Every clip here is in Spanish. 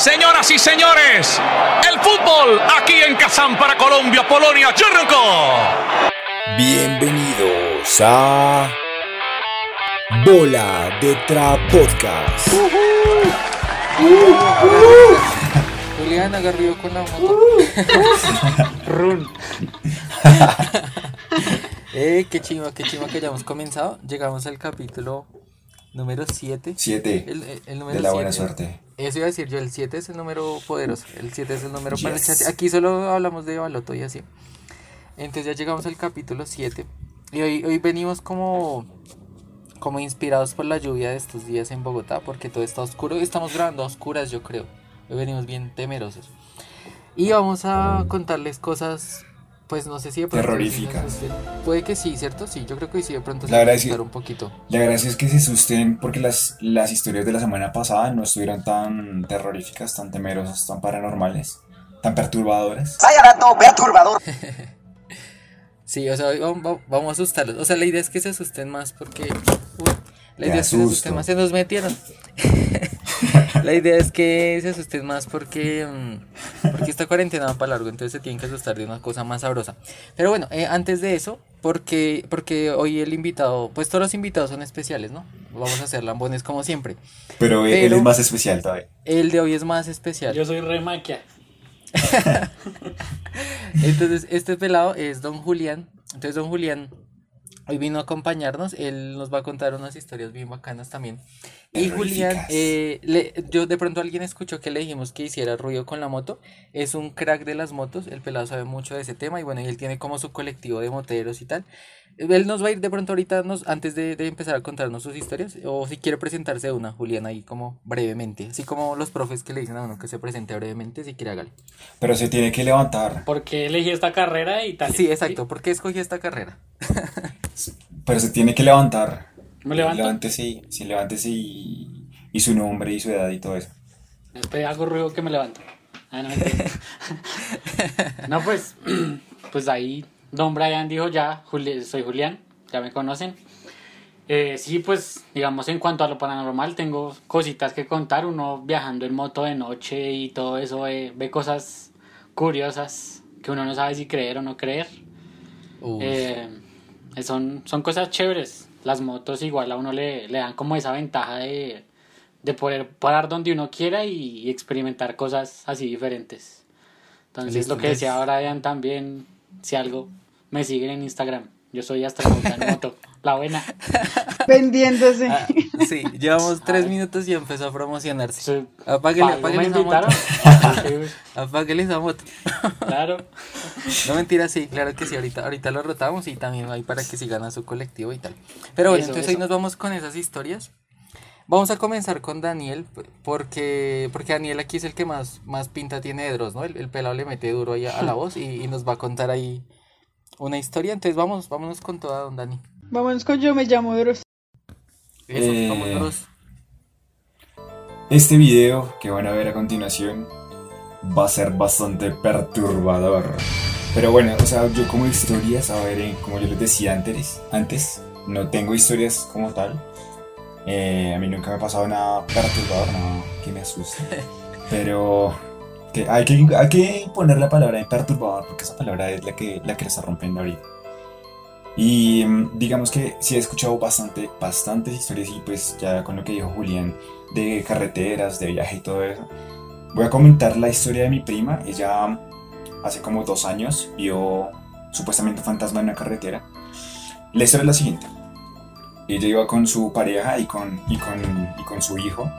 Señoras y señores, el fútbol aquí en Kazán para Colombia, Polonia, Chernko. Bienvenidos a Bola de Tra Podcast. Julián agarrió con la moto. Run. eh, qué chima, qué chima que hayamos comenzado. Llegamos al capítulo número 7. 7 El, el- el número de la buena siete. suerte. Eso iba a decir yo, el 7 es el número poderoso. El 7 es el número para el chat. Aquí solo hablamos de baloto y así. Entonces ya llegamos al capítulo 7. Y hoy, hoy venimos como, como inspirados por la lluvia de estos días en Bogotá, porque todo está oscuro. Estamos grabando a oscuras, yo creo. Hoy venimos bien temerosos. Y vamos a contarles cosas, pues no sé si de pronto... Terroríficas. Puede que sí, ¿cierto? Sí, yo creo que sí, de pronto se La verdad es que- un poquito. La gracia es que se asusten porque las, las historias de la semana pasada no estuvieron tan terroríficas, tan temerosas, tan paranormales, tan perturbadoras. Vaya perturbador. Sí, o sea, hoy vam- vam- vamos a asustarlos. O sea, la idea es que se asusten más porque. Uy, la idea es que se asusten más. Se nos metieron. la idea es que se asusten más porque. mm, porque esta cuarentena va para largo. Entonces se tienen que asustar de una cosa más sabrosa. Pero bueno, eh, antes de eso, porque, porque hoy el invitado. Pues todos los invitados son especiales, ¿no? Vamos a hacer lambones como siempre. Pero, él- él Pero- es más especial todavía. El de hoy es más especial. Yo soy re maquia. Entonces, este pelado es Don Julián. Entonces, Don Julián hoy vino a acompañarnos. Él nos va a contar unas historias bien bacanas también. Y Julián, eh, le- yo de pronto alguien escuchó que le dijimos que hiciera ruido con la moto. Es un crack de las motos. El pelado sabe mucho de ese tema. Y bueno, y él tiene como su colectivo de moteros y tal. Él nos va a ir de pronto ahorita, nos, antes de, de empezar a contarnos sus historias. O si quiere presentarse una, Julián, ahí como brevemente. Así como los profes que le dicen a uno que se presente brevemente, si quiere hágale. Pero se tiene que levantar. Porque elegí esta carrera y tal. Sí, exacto. ¿Por qué escogí esta carrera? Pero se tiene que levantar. ¿Me levanto? Levántese, y- sí, levántese y, y su nombre y su edad y todo eso. Después hago ruido que me levanto. Ah, no, pues, pues ahí Don Brian dijo ya, Juli- soy Julián, ya me conocen. Eh, sí, pues, digamos, en cuanto a lo paranormal, tengo cositas que contar. Uno viajando en moto de noche y todo eso, eh, ve cosas curiosas que uno no sabe si creer o no creer. Eh, son, son cosas chéveres. Las motos igual a uno le, le dan como esa ventaja de, de poder parar donde uno quiera y, experimentar cosas así diferentes. Entonces Listo, lo que decía Brian también, si algo, me siguen en Instagram. Yo soy astronauta en moto, la buena. Vendiéndose. Ah, sí, llevamos tres minutos y empezó a promocionarse. Sí. Apáguele, ¿no apáguele me esa moto. Apáguele esa moto. claro. No mentira, sí, claro que sí. Ahorita, ahorita lo rotamos y también hay para que sigan a su colectivo y tal. Pero bueno, Eso, entonces eso. hoy nos vamos con esas historias. Vamos a comenzar con Daniel, porque, porque Daniel aquí es el que más, más pinta tiene de Dross, ¿no? El, el pelado le mete duro ahí a, a la voz y, y nos va a contar ahí una historia. Entonces vamos, vámonos con toda, don Dani. Vámonos con yo me llamo Dross. Eso, Eh, vamos. Este video que van a ver a continuación va a ser bastante perturbador. Pero bueno, o sea, yo como historias, a ver, eh, como yo les decía antes, antes no tengo historias como tal. Eh, a mí nunca me ha pasado nada perturbador, nada que me asuste. Pero que hay, que, hay que poner la palabra de perturbador porque esa palabra es la que, la que está rompiendo ahorita. Y mm, digamos que sí he escuchado bastante, bastantes historias y pues ya con lo que dijo Julián de carreteras, de viaje y todo eso. Voy a comentar la historia de mi prima. Ella hace como dos años vio supuestamente un fantasma en una carretera. La historia es la siguiente. Ella iba con su pareja y con, y con, y con su hijo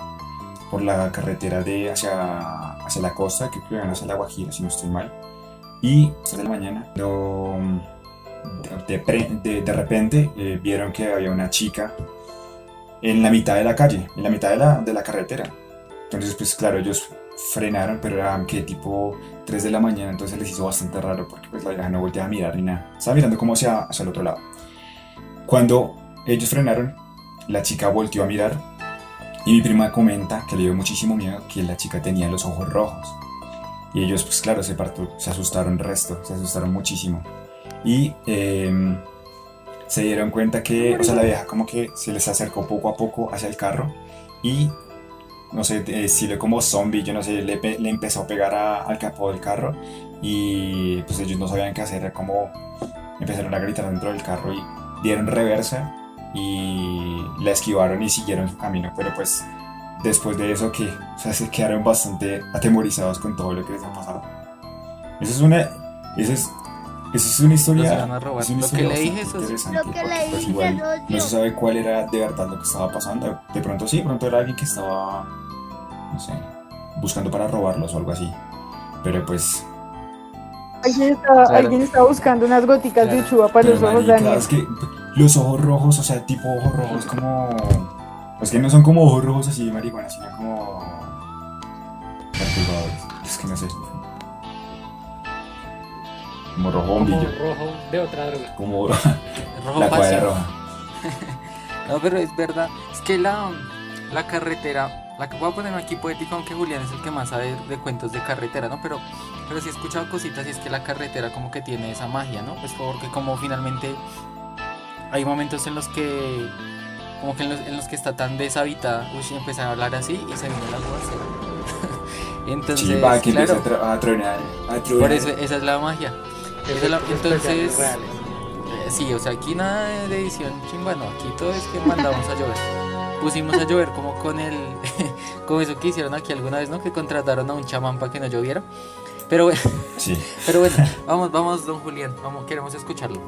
por la carretera de hacia, hacia la costa, creo que iban hacia la Guajira, si no estoy mal. Y de la mañana, no, de, de- de repente eh, vieron que había una chica en la mitad de la calle, en la mitad de la, de la carretera. Entonces, pues claro, ellos frenaron, pero eran que tipo 3 de la mañana, entonces les hizo bastante raro porque pues la vieja no volteaba a mirar ni nada. Estaba mirando como hacia, hacia el otro lado. Cuando ellos frenaron, la chica volteó a mirar y mi prima comenta que le dio muchísimo miedo que la chica tenía los ojos rojos. Y ellos, pues claro, se, parto, se asustaron el resto, se asustaron muchísimo. Y em, se dieron cuenta que, o sea, la vieja como que se les acercó poco a poco hacia el carro y no sé, de estilo como zombie, yo no sé, le, le empezó a pegar al capó del carro y pues ellos no sabían qué hacer, como empezaron a gritar dentro del carro y dieron reversa y la esquivaron y siguieron su camino, pero pues después de eso que, o sea, se quedaron bastante atemorizados con todo lo que les ha pasado. Eso es una, eso es, eso es una historia, es una Lo historia que le dije, eso es- interesante, Lo que le pues, dije, igual socio. no se sabe cuál era de verdad lo que estaba pasando. De pronto sí, de pronto era alguien que estaba, no sé, buscando para robarlos o algo así. Pero pues, Alguien está, Claro. alguien está buscando unas goticas de Claro. uchuva para pero los ojos, marica, Daniel. es que los ojos rojos, o sea, tipo ojos rojos como... Es que no son como ojos rojos así de marihuana, sino como... Perturbadores. Es que no sé. Como rojo Como bombillo. rojo de otra droga. Como Rojo la cuadra roja. No, pero es verdad. Es que la, la carretera, la que voy a poner aquí poético, aunque Julián es el que más sabe de cuentos de carretera, ¿no? Pero, pero sí he escuchado cositas y es que la carretera como que tiene esa magia, ¿no? Pues porque como finalmente hay momentos en los que, como que en los, en los que está tan deshabitada, uy, empezar a hablar así y se viene el aguacero. Entonces, Sí, va, que claro, a, a tronar. A tronar. por eso esa es la magia. Es la- entonces, eh, Sí, o sea, aquí nada de edición chimba, no, aquí todo es que mandamos a llover. Pusimos a llover como con el, como eso que hicieron aquí alguna vez, ¿no? Que contrataron a un chamán para que no lloviera. Pero bueno, Sí. pero bueno, vamos, vamos, don Julián, vamos, queremos escucharlo.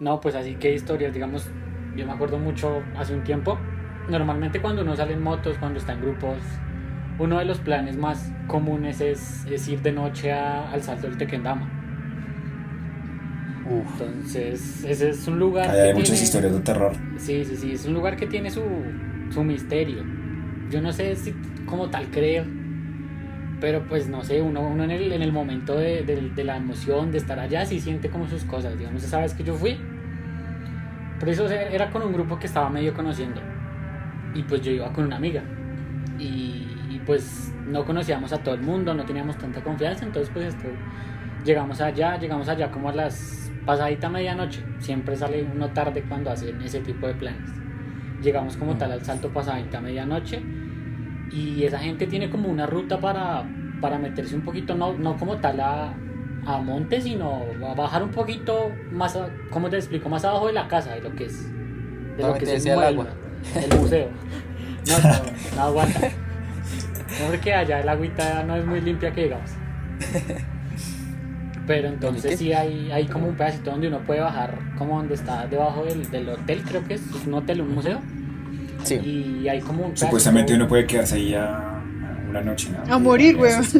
No, pues así que historias, digamos, yo me acuerdo mucho hace un tiempo. Normalmente cuando uno sale en motos, cuando está en grupos, uno de los planes más comunes es, es ir de noche a- al salto del Tequendama. Uf, Entonces, ese es un lugar. Ahí hay que muchas tiene- historias de terror. Sí, sí, sí, es un lugar que tiene su, su misterio. Yo no sé si como tal creer, pero pues no sé, uno, uno en, el, en el momento de, de- de la emoción de estar allá sí siente como sus cosas. Digamos, esa vez que yo fui, pero eso era con un grupo que estaba medio conociendo. Y pues yo iba con una amiga. Y, y, pues no conocíamos a todo el mundo, no teníamos tanta confianza, entonces pues esto, llegamos allá, llegamos allá como a las pasadita medianoche. Siempre sale uno tarde cuando hacen ese tipo de planes. Llegamos como tal al salto pasadita medianoche y esa gente tiene como una ruta para, para meterse un poquito, no, no como tal a, a monte, sino a bajar un poquito más, a- ¿cómo te explico? Más abajo de la casa, de lo que es, de lo que es el, agua. el museo. No, no, no aguanta. No, porque allá el agüita no es muy limpia que digamos. Pero entonces sí hay, hay como un pedacito donde uno puede bajar, como donde está debajo del, del hotel, creo que es, es un hotel, un museo. Sí. Y hay como un Supuestamente uno puede quedarse ahí a, una noche. ¿no? A morir, Y- weón.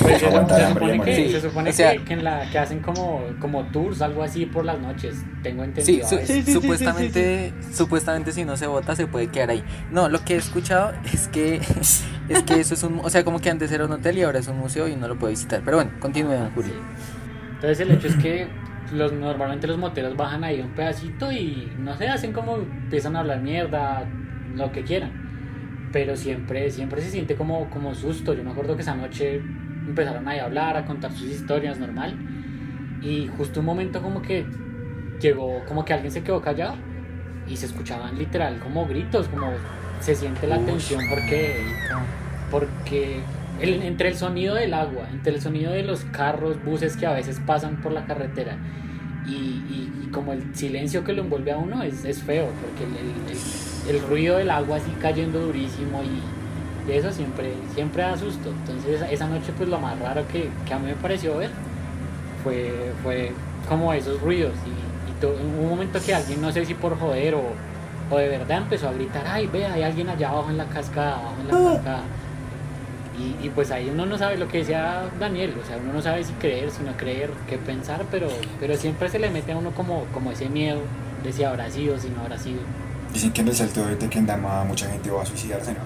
Pues se, Aguantar se hambre y supone, morir. que, Sí, se supone o sea- que, que en la, que hacen como, como tours, algo así por las noches. Tengo Sí, entendido. a su-. Sí, sí, sí, supuestamente, supuestamente si no se vota se puede quedar ahí. No, lo que he escuchado es que es que eso es un, o sea, como que antes era un hotel y ahora es un museo y no lo puede visitar. Pero bueno, continúe, Julio. Entonces el hecho es que los, normalmente los moteros bajan ahí un pedacito y no sé, hacen como empiezan a hablar mierda, lo que quieran. Pero siempre, siempre se siente como, como susto. Yo me acuerdo que esa noche empezaron ahí a hablar, a contar sus historias normal. Y justo un momento como que llegó, como que alguien se quedó callado y se escuchaban literal como gritos, como se siente la tensión porque porque el- entre el sonido del agua, entre el sonido de los carros, buses que a veces pasan por la carretera y, y- y como el silencio que lo envuelve a uno es, es feo, porque el, el- el- ruido del agua así cayendo durísimo y, y eso siempre, siempre da susto. Entonces esa, noche pues lo más raro que, que a mí me pareció ver fue, fue como esos ruidos y, y to- hubo un momento que alguien, no sé si por joder o, o de verdad empezó a gritar, ay, ve, hay alguien allá abajo en la cascada, abajo en la cascada. Y, y pues ahí uno no sabe lo que decía Daniel, o sea, uno no sabe si creer, si no creer, qué pensar, pero, pero siempre se le mete a uno como, como ese miedo de si habrá sido, si no habrá sido. Dicen que en el salto de Tequendama mucha gente va a suicidarse, ¿no?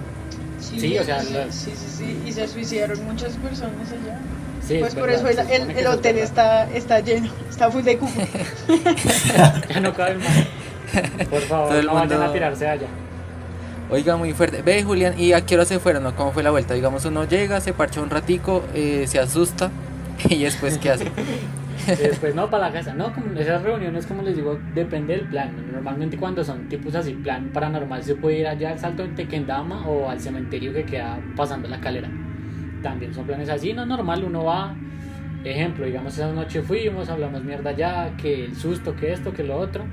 Sí, o sea, sí, la- sí, sí, sí, y se suicidaron muchas personas allá. Sí, Pues es por verdad, eso el, el- es hotel está, está lleno, está full de cupo. Ya no caben más. Por favor, no vayan mundo- a tirarse allá. Oiga, muy fuerte. Ve, Julián, ¿y a qué hora se fueron? ¿no? ¿Cómo fue la vuelta? Digamos, uno llega, se parcha un ratico, eh, se asusta y después, ¿qué hace? Después, no, para la casa. No, como esas reuniones, como les digo, depende del plan. Normalmente cuando son tipos así, plan paranormal, se puede ir allá al salto de Tequendama o al cementerio que queda pasando la calera. También son planes así, no normal, uno va. Ejemplo, digamos, esa noche fuimos, hablamos mierda allá, que el susto, que esto, que lo otro.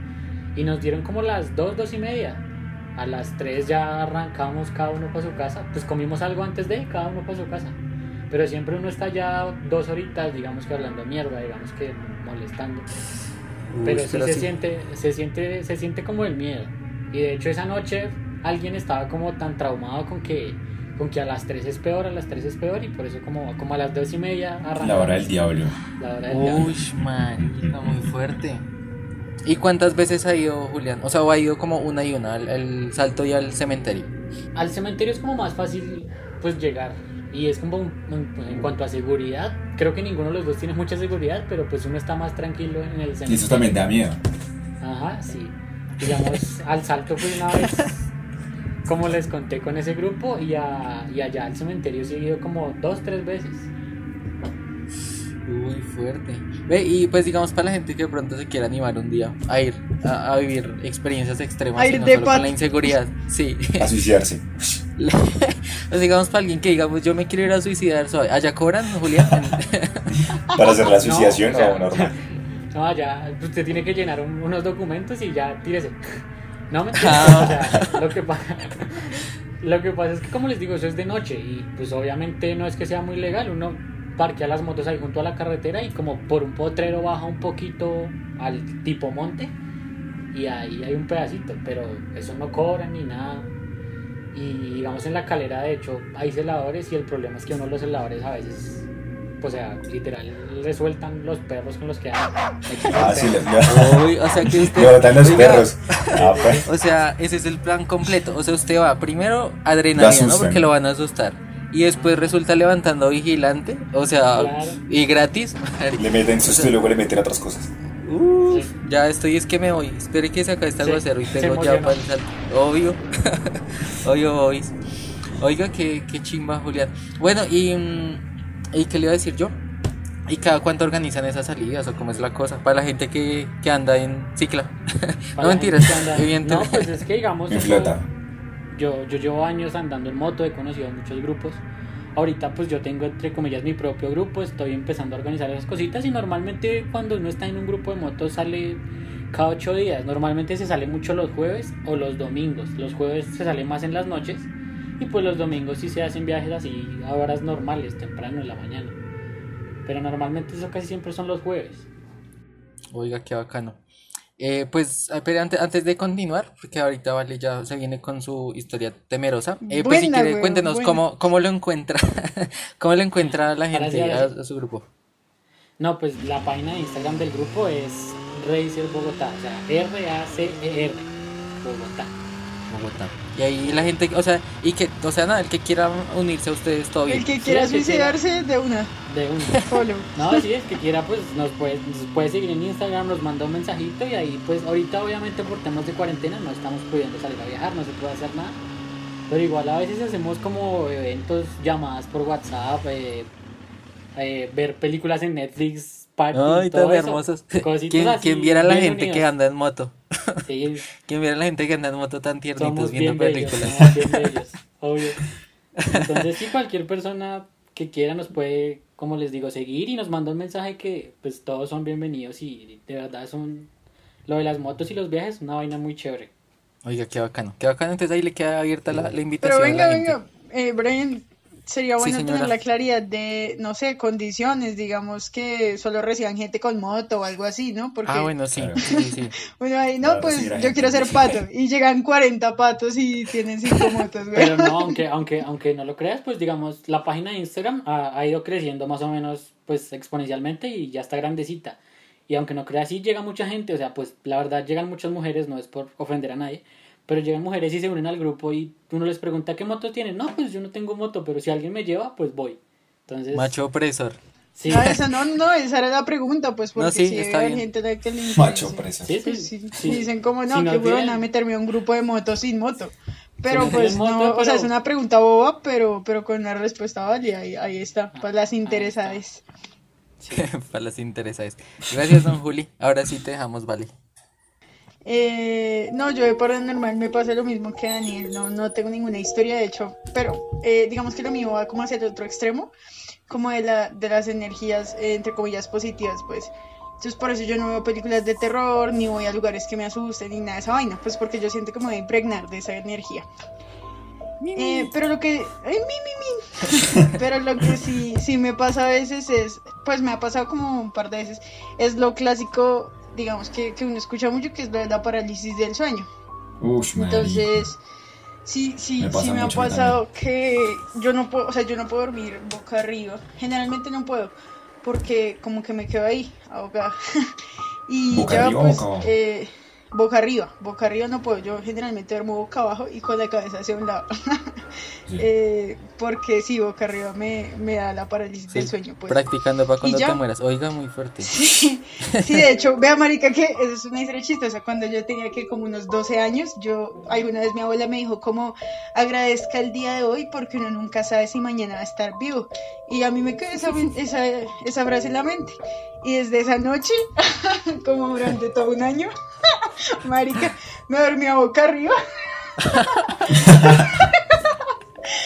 Y nos dieron como las dos, dos y media. A las 3 ya arrancamos cada uno para su casa. Pues comimos algo antes de cada uno para su casa. Pero siempre uno está ya dos horitas, digamos que hablando mierda, digamos que molestando. Pero Uy, sí pero se sí. siente, se siente, se siente como el miedo. Y de hecho esa noche alguien estaba como tan traumado con que, con que a las 3 es peor, a las 3 es peor, y por eso como, como a las 2 y media arrancamos. La hora del diablo. La hora del diablo. Uy, man, está muy fuerte. ¿Y cuántas veces ha ido Julián? O sea, ¿o ha ido como una y una, al, al salto y al cementerio. Al cementerio es como más fácil pues llegar. Y es como pues, en cuanto a seguridad, creo que ninguno de los dos tiene mucha seguridad, pero pues uno está más tranquilo en el cementerio. Y eso también da miedo. Ajá, sí. Digamos, al salto fue una vez, como les conté con ese grupo, y, a- y allá al cementerio sí he ido como dos, tres veces. Uy, fuerte. Ve, y pues digamos para la gente que de pronto se quiera animar un día a ir a, a vivir experiencias extremas A y ir no de solo con la inseguridad. Sí. A suicidarse. pues digamos para alguien que digamos yo me quiero ir a suicidar, suave. ¿Allá cobran, Julián? Para hacer la suicidación No, o sea, o normal. No, ya, usted tiene que llenar un- unos documentos y ya tírese. No me Ah. o sea, lo que pasa. Lo que pasa es que, como les digo, eso es de noche y pues obviamente no es que sea muy legal. Uno parquea las motos ahí junto a la carretera y como por un potrero baja un poquito al tipo monte y ahí hay un pedacito, pero eso no cobran ni nada. Y digamos en la calera, de hecho, hay celadores y el problema es que uno de los celadores a veces, o sea, literal, le sueltan los perros con los que andan. Ah, sí, Uy, o sea que usted. los Oiga, perros. Ah, pues. O sea, ese es el plan completo. O sea, usted va primero adrenalina, ¿no? Porque lo van a asustar. Y después resulta levantando vigilante. O sea, Claro. y gratis. Le meten susto y luego le meten otras cosas. Uf, Sí. ya estoy, es que me voy. Espere que se acabe este Sí, aguacero y tengo ya para el salto. Obvio. Obvio, boys. Oiga, qué, qué chimba, Julián. Bueno, y, mm, ¿y qué le iba a decir yo? ¿Y cada cuánto organizan esas salidas o cómo es la cosa? Para la gente que, que anda en cicla. No mentiras. No, pues es que digamos. En flota. Yo, yo llevo años andando en moto, he conocido muchos grupos. Ahorita pues yo tengo entre comillas mi propio grupo, estoy empezando a organizar esas cositas y normalmente cuando uno está en un grupo de motos sale cada ocho días. Normalmente se sale mucho los jueves o los domingos. Los jueves se sale más en las noches y pues los domingos sí se hacen viajes así a horas normales, temprano en la mañana. Pero normalmente eso casi siempre son los jueves. Oiga, qué bacano. Eh, pues, ah, pero antes, antes de continuar, porque ahorita Vale ya se viene con su historia temerosa. eh, pues si quiere, weón, cuéntenos buena. cómo, cómo lo encuentra, cómo lo encuentra la gente a, su grupo. No, pues la página de Instagram del grupo es Racer Bogotá, o sea, R-A-C-E-R, Bogotá. Bogotá. Y ahí la gente, o sea, y que, o sea, nada, el que quiera unirse a ustedes, todo bien. El que quiera el que quiera. suicidarse de una. De uno. Follow. No, sí, es que quiera, pues nos puede, nos puede seguir en Instagram, nos manda un mensajito y ahí, pues ahorita obviamente por temas de cuarentena no estamos pudiendo salir a viajar, no se puede hacer nada. Pero igual a veces hacemos como eventos, llamadas por WhatsApp, eh, eh, ver películas en Netflix, party, Ay, todo tan eso. hermosas. Cositas ¿Quién, así, quién viera a la gente que unidas. anda en moto? Sí, ¿Quién viera a la gente que anda en moto tan tiernitos somos viendo bien bellos, películas? somos bien bellos, obvio. Entonces, sí, cualquier persona que quiera nos puede, como les digo, seguir y nos manda un mensaje que pues todos son bienvenidos y de verdad son lo de las motos y los viajes es una vaina muy chévere. Oiga, qué bacano. Qué bacano, entonces ahí le queda abierta la, la Pero invitación venga, a la gente. venga, eh, Brian, sería bueno tener la claridad de, no sé, condiciones, digamos que solo reciban gente con moto o algo así, ¿no? Porque, Ah, bueno, sí, Claro. sí, sí. bueno, ahí, no, Claro, pues yo gente quiero ser pato y llegan 40 patos y tienen 5 motos, güey. Pero no, aunque, aunque, aunque no lo creas, pues digamos, la página de Instagram ha, ha ido creciendo más o menos pues exponencialmente y ya está grandecita. Y aunque no creas, sí llega mucha gente, o sea, pues la verdad llegan muchas mujeres, no es por ofender a nadie, pero llegan mujeres y se unen al grupo y uno les pregunta qué moto tienen. No, pues yo no tengo moto, pero si alguien me lleva, pues voy. Entonces, Macho opresor. sí, Ah, esa no, no, esa era la pregunta, pues porque No, sí, si está hay bien. gente la que le Macho sí, sí, Pues sí, sí. Dicen como no, Si qué no huevona tienen- meterme a un grupo de motos sin moto. Pero no pues no, moto, o sea, es una pregunta boba, pero, pero con una respuesta válida, ahí, ahí está, para las interesadas. Para las interesadas. Gracias, don Juli. Ahora sí te dejamos, vale. Eh, no, yo de paranormal me pasa lo mismo que Daniel, no, no tengo ninguna historia de hecho, pero eh, digamos que lo mío va como hacia el otro extremo, como de, la, de las energías, eh, entre comillas, positivas, pues. Entonces por eso yo no veo películas de terror, ni voy a lugares que me asusten, ni nada de esa vaina, pues porque yo siento voy a impregnar de esa energía. Eh, pero lo que... mi. pero lo que sí, sí me pasa a veces es, pues me ha pasado como un par de veces, es lo clásico, digamos, que, que uno escucha mucho, que es la parálisis del sueño. Entonces, sí, sí, Me sí me ha pasado que yo no puedo, o sea, yo no puedo dormir boca arriba. Generalmente no puedo, porque como que me quedo ahí, ahogada. y ¿Boca ya arriba pues, boca eh, boca arriba, boca arriba no puedo. Yo generalmente duermo boca abajo y con la cabeza hacia un lado. Sí. Eh, porque sí, boca arriba me, me da la parálisis del sueño, pues. Practicando para cuando te mueras. Oiga, muy fuerte. Sí, sí, de hecho, vea, marica, que eso es una historia chistosa. Cuando yo tenía que como unos 12 años, yo, alguna vez mi abuela me dijo como, agradezca el día de hoy porque uno nunca sabe si mañana va a estar vivo. Y a mí me quedó esa, esa, esa frase en la mente. Y desde esa noche, como durante todo un año, marica, me dormía boca arriba.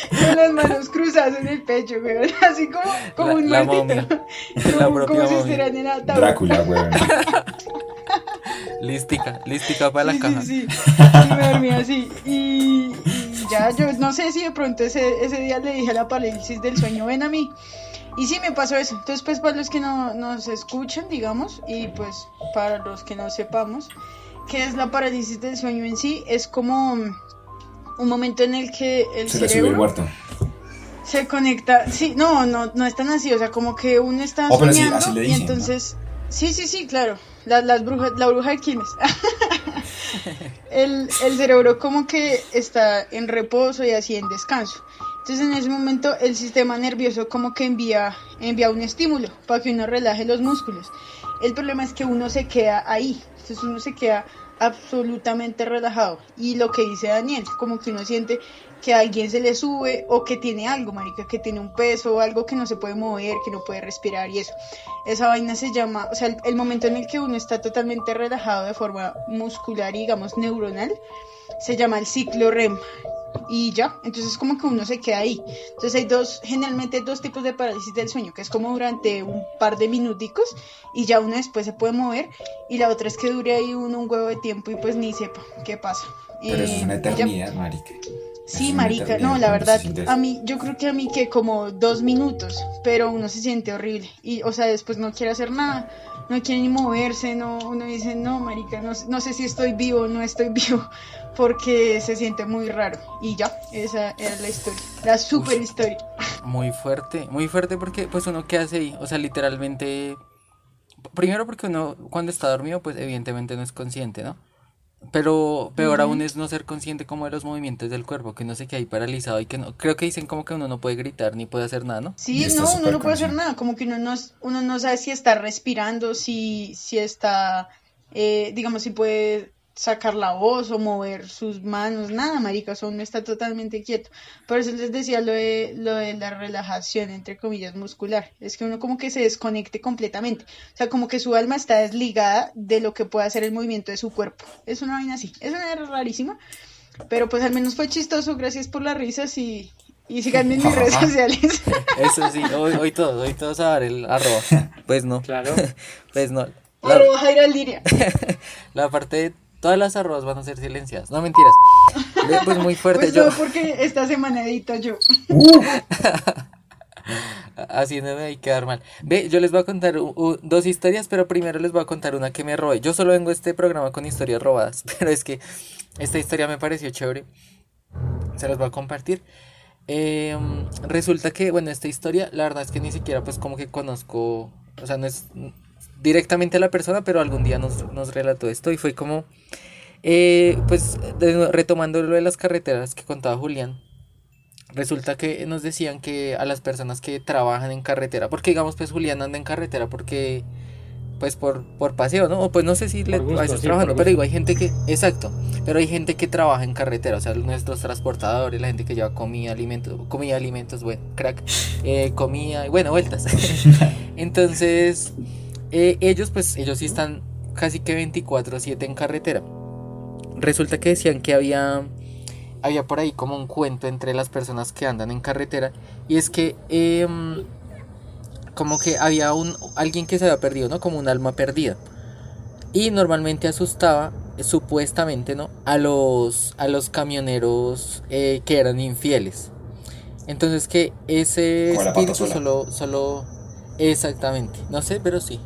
Con las manos cruzadas en el pecho, weón. Así como, como La- un la muertito. La Como, propia como si estuvieran en ataúd. Drácula, weón. Lística, lística para la Sí, caja. sí, sí. Sí, me dormí así. Y, y ya, yo no sé si de pronto ese, ese día le dije a la parálisis del sueño, ven a mí. Y sí, me pasó eso. Entonces, pues para los que no nos escuchan, digamos, y pues para los que no sepamos, qué es la parálisis del sueño en sí, es como un momento en el que el Se le sube el cerebro muerto. se conecta. Sí, no, no, no es tan así. O sea, como que uno está Oh, soñando así y entonces. Sí, sí, sí, claro. La, las brujas, la bruja de Quilmes. el, el cerebro como que está en reposo y así en descanso. Entonces en ese momento el sistema nervioso como que envía, envía un estímulo para que uno relaje los músculos. El problema es que uno se queda ahí. Entonces uno se queda absolutamente relajado. Y lo que dice Daniel, como que uno siente que a alguien se le sube o que tiene algo, marica, que tiene un peso algo que no se puede mover, que no puede respirar y eso. Esa vaina se llama, o sea, el, el momento en el que uno está totalmente relajado de forma muscular y digamos neuronal, se llama el ciclo REM. Y ya, entonces como que uno se queda ahí. Entonces hay dos, generalmente dos tipos de parálisis del sueño, que es como durante un par de minuticos y ya uno después se puede mover y la otra es que dure ahí uno un huevo de tiempo y pues ni sepa qué pasa. Pero eso es una Eh, y ya. eternidad, marica. Sí, marica, eternidad no, la verdad, a mí, yo creo que a mí que como dos minutos, pero uno se siente horrible y, o sea, después no quiere hacer nada, no quiere ni moverse, no, uno dice, no, marica, no, sé- no sé si estoy vivo o no estoy vivo, porque se siente muy raro y ya, esa era la historia, la super historia. Muy fuerte, muy fuerte porque pues uno qué hace ahí, o sea, literalmente, primero porque uno cuando está dormido pues evidentemente no es consciente, ¿no? Pero peor aún es no ser consciente como de los movimientos del cuerpo, que uno se queda ahí paralizado y que no, creo que dicen como que uno no puede gritar ni puede hacer nada, ¿no? Sí, no, uno no puede hacer nada, como que uno no, uno no sabe si está respirando, si, si está, eh, digamos, si puede sacar la voz o mover sus manos, nada, marica, o sea, uno está totalmente quieto. Por eso les decía lo de, lo de la relajación, entre comillas, muscular, es que uno como que se desconecte completamente, o sea, como que su alma está desligada de lo que puede hacer el movimiento de su cuerpo. Es una vaina así, es una vaina rarísima, pero pues al menos fue chistoso, gracias por las risas y... Y síganme en mis redes sociales. Eso sí, hoy, hoy todos, hoy todos a dar el arroba. Pues no, Claro. pues no. La, Arroba Jaira Liria. la parte de todas las arrobas van a ser silenciadas, no mentiras. Pues muy fuerte, Pues yo no, porque esta semana edito yo. así no me hay que quedar mal. Ve, yo les voy a contar u- u- dos historias, pero primero les voy a contar una que me robé. Yo solo vengo a este programa con historias robadas, pero es que esta historia me pareció chévere. Se las voy a compartir. Eh, resulta que, bueno, esta historia, la verdad es que ni siquiera pues como que conozco, o sea, no es directamente a la persona, pero algún día nos, nos relató esto y fue como, eh, pues de retomando lo de las carreteras que contaba Julián, resulta que nos decían que a las personas que trabajan en carretera, porque digamos pues Julián anda en carretera porque pues por, por paseo, ¿no? O pues no sé si le, gusto, a veces sí, trabajando, pero digo, hay gente que, exacto, pero hay gente que trabaja en carretera, o sea, nuestros transportadores, la gente que lleva comida, alimentos, comida, alimentos, bueno, crack, eh, comida, y bueno, vueltas. Entonces, eh, ellos pues, ellos sí están casi que 24/7 en carretera. Resulta que decían que había, había por ahí como un cuento entre las personas que andan en carretera, y es que... em, como que había un alguien que se había perdido, ¿no? Como un alma perdida. Y normalmente asustaba, supuestamente, ¿no? A los, a los camioneros eh, que eran infieles. Entonces que ese espíritu solo, solo, exactamente, no sé, pero sí.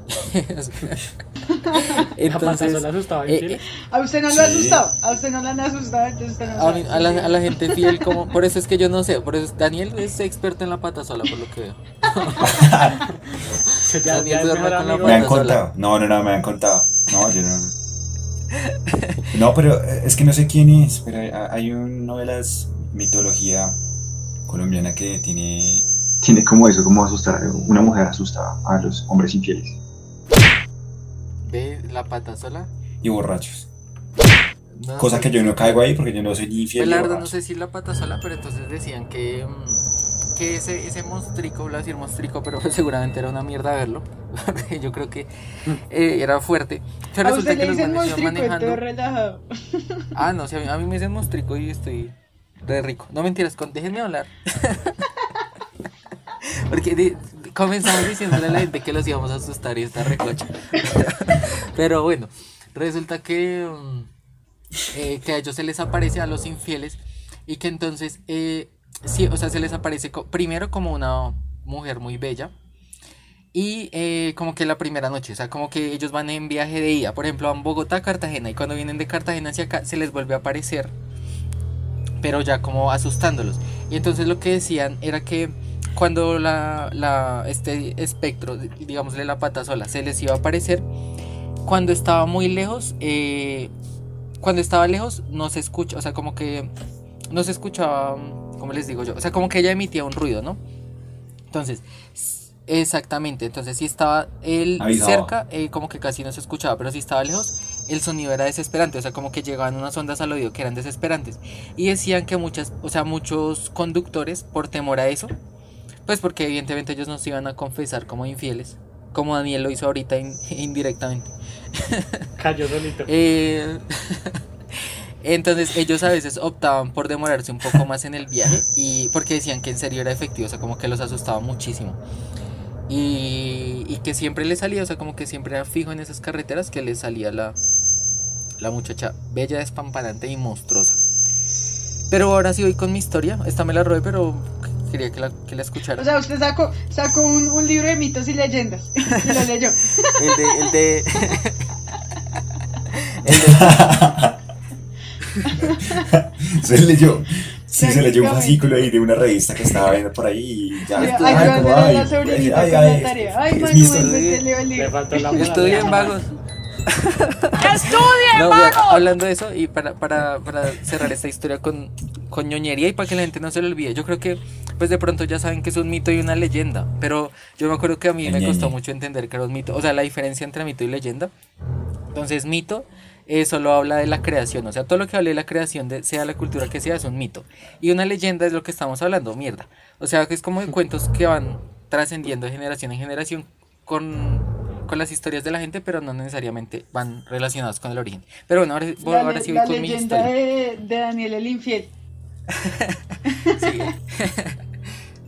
La pata sola asustaba eh, eh, A usted no lo Sí. ha asustado. A usted no lo han asustado, entonces usted no a, sabe. mí- a la, a la gente fiel, como, por eso es que yo no sé, por eso Daniel es experto en la pata sola, por lo que veo. Ya, ya Daniel mejor con la. Me han sola. contado. No, no, no, me han contado. No, yo no. No, pero eh, es que no sé quién es, pero hay, hay un novelas mitología colombiana que tiene Tiene como eso, como asustar. Una mujer asusta a los hombres infieles. ¿Ve la pata sola? y borrachos. No, Cosa que yo no caigo ahí porque yo no soy ni infiel. Pues la verdad no sé si la pata sola, pero entonces decían que, mm, que ese, ese monstrico, voy a decir monstrico, pero seguramente era una mierda verlo. yo creo que eh, era fuerte. Pero A resulta usted que le los manes iban manejando. relajado. Ah, no, a mí, a mí me dicen monstrico y estoy re rico. No mentiras, con, déjenme hablar. Porque comenzamos diciéndole a la gente que los íbamos a asustar y está recocha. Pero bueno, resulta que, mm, eh, que a ellos se les aparece a los infieles y que entonces, eh, sí, o sea, se les aparece primero como una mujer muy bella. Y eh, como que la primera noche, o sea, como que ellos van en viaje de ida, por ejemplo, van Bogotá Cartagena y cuando vienen de Cartagena hacia acá se les vuelve a aparecer, pero ya como asustándolos. Y entonces lo que decían era que cuando la, la este espectro, digámosle la pata sola, se les iba a aparecer, cuando estaba muy lejos, eh, cuando estaba lejos no se escucha, o sea, como que no se escuchaba, ¿cómo les digo yo? O sea, como que ella emitía un ruido, ¿no? Entonces, exactamente, entonces si estaba él Avisaba. cerca, eh, como que casi no se escuchaba, pero si estaba lejos, el sonido era desesperante, o sea, como que llegaban unas ondas al oído que eran desesperantes. Y decían que muchas, o sea, muchos conductores, por temor a eso, pues porque evidentemente ellos nos iban a confesar como infieles, como Daniel lo hizo ahorita in- indirectamente. Cayó solito. Eh, entonces ellos a veces optaban por demorarse un poco más en el viaje y porque decían que en serio era efectivo, o sea, como que los asustaba muchísimo. Y, y que siempre les salía, o sea, como que siempre era fijo en esas carreteras que les salía la, la muchacha bella, despampanante y monstruosa. Pero ahora sí voy con mi historia. Esta me la robé, pero quería que la, que la escuchara. O sea, usted sacó, sacó un, un libro de mitos y leyendas. Y lo leyó. El de. El de. el de Se leyó. Sí, se leyó un fascículo ahí de una revista que estaba viendo por ahí y ya. Ay, Ay, como, ay, la sobrinita ay, con ay, la tarea. Ay, es Manuel, usted leo el libro. faltó la Yo estoy en vagos. No, vea, hablando de eso y para, para, para cerrar esta historia con, con ñoñería y para que la gente no se lo olvide, yo creo que pues de pronto ya saben que es un mito y una leyenda, pero yo me acuerdo que a mí me costó mucho entender que era un mito, o sea, la diferencia entre mito y leyenda. Entonces, mito eh, solo habla de la creación, o sea, todo lo que hable de la creación, de, sea la cultura que sea, es un mito. Y una leyenda es lo que estamos hablando, mierda. O sea, que es como de cuentos que van trascendiendo de generación en generación con, con las historias de la gente, pero no necesariamente van relacionados con el origen. Pero bueno, ahora, La, ahora sí la voy con mi leyenda historia. de, de Daniel el infiel. Sí.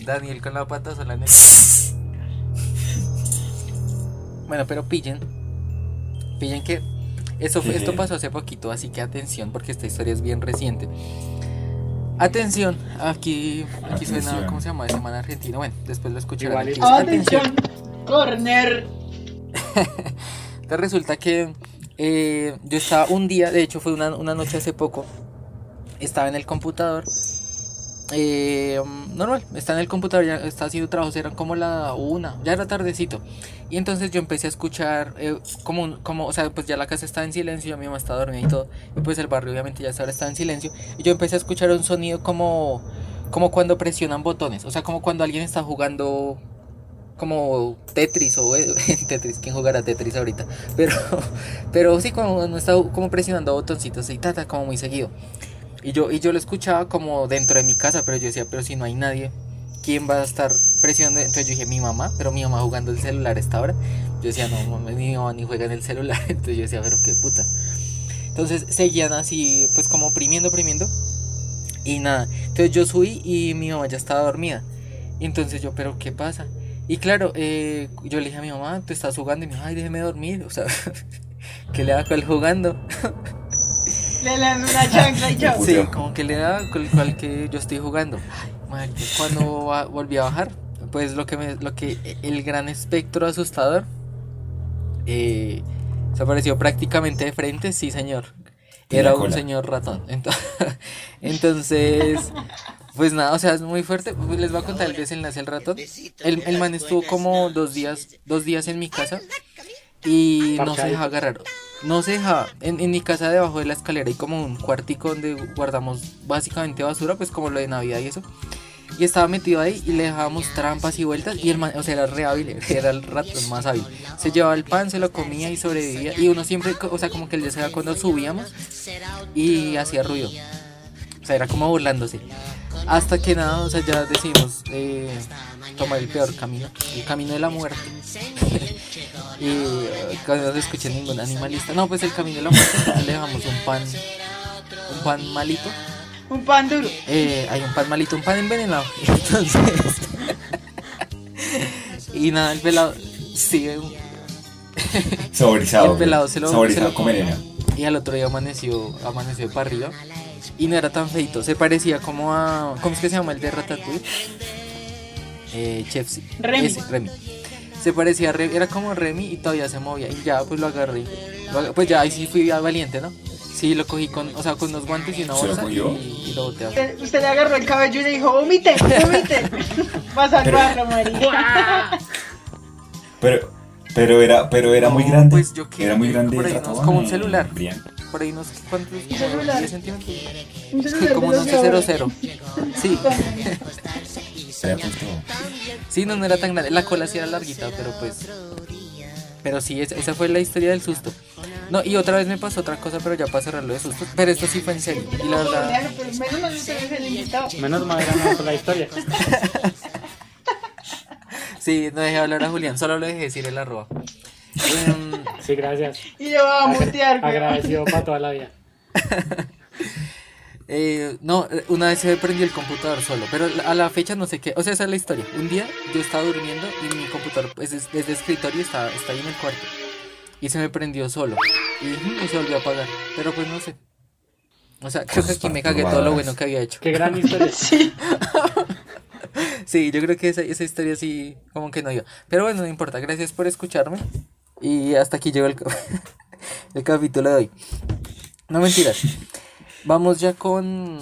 Daniel con la pata sola en el... Bueno, pero pillen. Pillen que eso fue- esto pasó hace poquito, así que atención porque esta historia es bien reciente. Atención, aquí, aquí suena, Atención. ¿cómo se llama? De semana argentina. Bueno, después lo escucharán. Aquí. Atención, corner. Entonces resulta que eh, yo estaba un día, de hecho fue una, una noche hace poco, estaba en el computador, eh, normal, estaba en el computador, ya estaba haciendo trabajos, eran como la una, ya era tardecito. Y entonces yo empecé a escuchar, eh, como, como, o sea, pues ya la casa estaba en silencio, mi mamá estaba dormida y todo, y pues el barrio obviamente ya ahora estaba en silencio, y yo empecé a escuchar un sonido como, como cuando presionan botones, o sea, como cuando alguien está jugando como Tetris o eh, Tetris, ¿quién jugará Tetris ahorita? Pero, pero sí, como no estaba como presionando botoncitos y tata, como muy seguido. Y yo, y yo lo escuchaba como dentro de mi casa, pero yo decía, pero si no hay nadie, ¿quién va a estar presionando? Entonces yo dije, mi mamá, pero mi mamá jugando el celular a esta hora. Yo decía, no, mamá, mi mamá ni juega en el celular. Entonces yo decía, pero qué puta. Entonces seguían así, pues como oprimiendo, oprimiendo. Y nada. Entonces yo subí y mi mamá ya estaba dormida. Entonces yo, pero ¿qué pasa? Y claro, eh, yo le dije a mi mamá, tú estás jugando. Y me dijo, ay, déjeme dormir. O sea, ¿qué le hago él jugando? Le dan una chancla y chao. Sí, como que le da con el cual que yo estoy jugando. Ay, madre, cuando va- volví a bajar, pues lo que me, lo que el gran espectro asustador eh, se apareció prácticamente de frente, sí señor. Era un señor ratón. Ento- Entonces, pues nada, o sea, es muy fuerte. Pues Les voy a contar el desenlace del ratón. El, el man estuvo como dos días, dos días en mi casa y no se dejaba agarrar. No se dejaba. En, en mi casa debajo de la escalera hay como un cuartico donde guardamos básicamente basura, pues como lo de Navidad y eso. Y estaba metido ahí y le dejábamos trampas y vueltas y el man, o sea, era re era el ratón más hábil. Se llevaba el pan, se lo comía y sobrevivía. Y uno siempre, o sea, como que el deseo cuando subíamos y hacía ruido. O sea, era como burlándose. Hasta que nada, o sea, ya decidimos eh, tomar el peor camino, el camino de la muerte. y eh, cuando no se ningún animalista. No, pues el camino de la muerte, le dejamos un pan, un pan malito. Un pan duro. Eh, hay un pan malito, un pan envenenado. Entonces. y nada, el pelado sigue. Saborizado. el pelado se lo, se lo con comió. veneno. Y al otro día amaneció, amaneció para arriba. Y no era tan feito. Se parecía como a. ¿Cómo es que se llama el de Ratatouille? Eh, Chefsy. Remy. Ese, Remy. Se parecía a Remy. Era como Remy y todavía se movía. Y ya, pues lo agarré. Lo Pues ya, ahí sí fui valiente, ¿no? Sí, lo cogí con, o sea, con unos guantes y una ¿Se lo bolsa y, y lo boté Usted, usted le agarró el cabello y le dijo, vomite, vomite. Va a salvarlo, María. Pero, pero era, pero era muy No, grande. pues yo qué, era muy grande. por ahí, no, como un celular. Brian. Por ahí unos cuantos, como celular. 10 centímetros. Un celular Como de unos los de ahora. 00. Sí. Sí, no, no era tan grande. La cola sí era larguita, pero pues. Pero sí, esa, fue la historia del susto. No, y otra vez me pasó otra cosa, pero ya para cerrarlo de susto. Pero esto sí fue en serio. Y la verdad. Menos mal. Menos mal era la historia. Sí, no dejé hablar a Julián, solo le dejé decir el arroba. Sí, gracias. Y lo va a mutear. Agradecido para toda la vida. Eh, no, eh, una vez se prendió el computador solo, pero a la fecha no sé qué. O sea, esa es la historia. Un día yo estaba durmiendo y mi computador pues, es desde escritorio está, está ahí en el cuarto. Y se me prendió solo. Y, ujú, y se volvió a apagar. Pero pues no sé. O sea, creo que aquí me cagué todo lo bueno que había hecho. Qué gran historia. Sí. Sí, yo creo que esa, esa historia sí, como que no iba. Pero bueno, no importa. Gracias por escucharme. Y hasta aquí llegó el, el capítulo de hoy. No mentiras. Vamos ya con.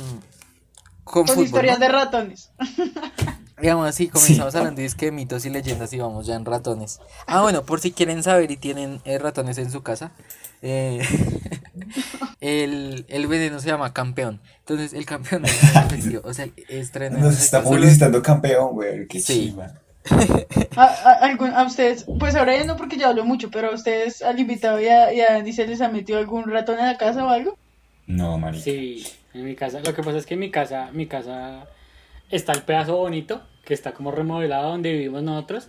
Con, Con fútbol, historias ¿no? de ratones. Digamos así, comenzamos hablando de que mitos y leyendas y vamos ya en ratones. Ah, bueno, por si quieren saber y tienen eh, ratones en su casa, eh, el, el veneno se llama campeón. Entonces, el campeón es efectivo. O sea, estrena. Nos está publicitando campeón, güey. Qué Sí. chiva. A, a, algún- a ustedes, pues ahora ya no porque ya hablo mucho, pero a ustedes, al invitado y a, y a Andy, ¿se les ha metido algún ratón en la casa o algo? No, marica. Sí, en mi casa. Lo que pasa es que en mi casa, mi casa está el pedazo bonito, que está como remodelado donde vivimos nosotros.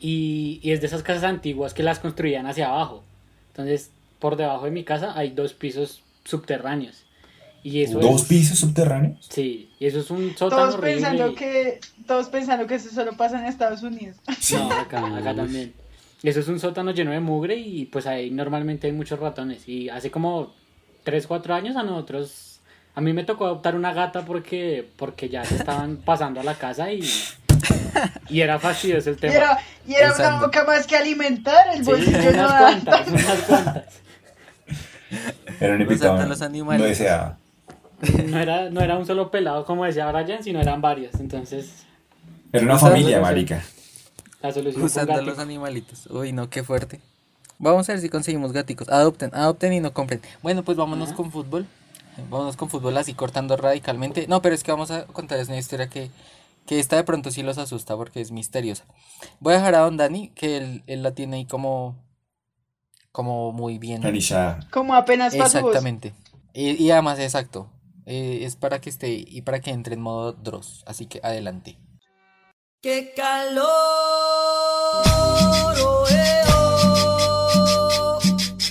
Y, y es de esas casas antiguas que las construían hacia abajo. Entonces, por debajo de mi casa hay dos pisos subterráneos. Y eso ¿Dos es, pisos subterráneos? Sí, y eso es un sótano Todos horrible. pensando y- que, todos pensando que eso solo pasa en Estados Unidos. No, acá, acá también. Eso es un sótano lleno de mugre y pues ahí normalmente hay muchos ratones. Y hace como 3, 4 años a nosotros, a mí me tocó adoptar una gata porque, porque ya se estaban pasando a la casa y, y era fastidioso el Y tema. era, y era una boca más que alimentar, el Sí, bolsillo no unas da. cuantas, unas cuantas. Era un Los invitado. atan los animales. No deseaba. No era, no era un solo pelado como decía Brian, sino eran varios. Entonces, Era una familia, marica. la solución Usando a los animalitos. Uy, no, qué fuerte. Vamos a ver si conseguimos gaticos. Adopten, adopten y no compren. Bueno, pues vámonos con fútbol. Vámonos con fútbol así cortando radicalmente. No, pero es que vamos a contarles una historia que, Que esta de pronto sí los asusta porque es misteriosa. Voy a dejar a Don Dani, que él, él la tiene ahí como, como muy bien. Anillada. Como apenas pasó. Exactamente. Y, y además, exacto. eh, es para que esté y para que entre en modo Dross. Así que adelante. ¡Qué calor!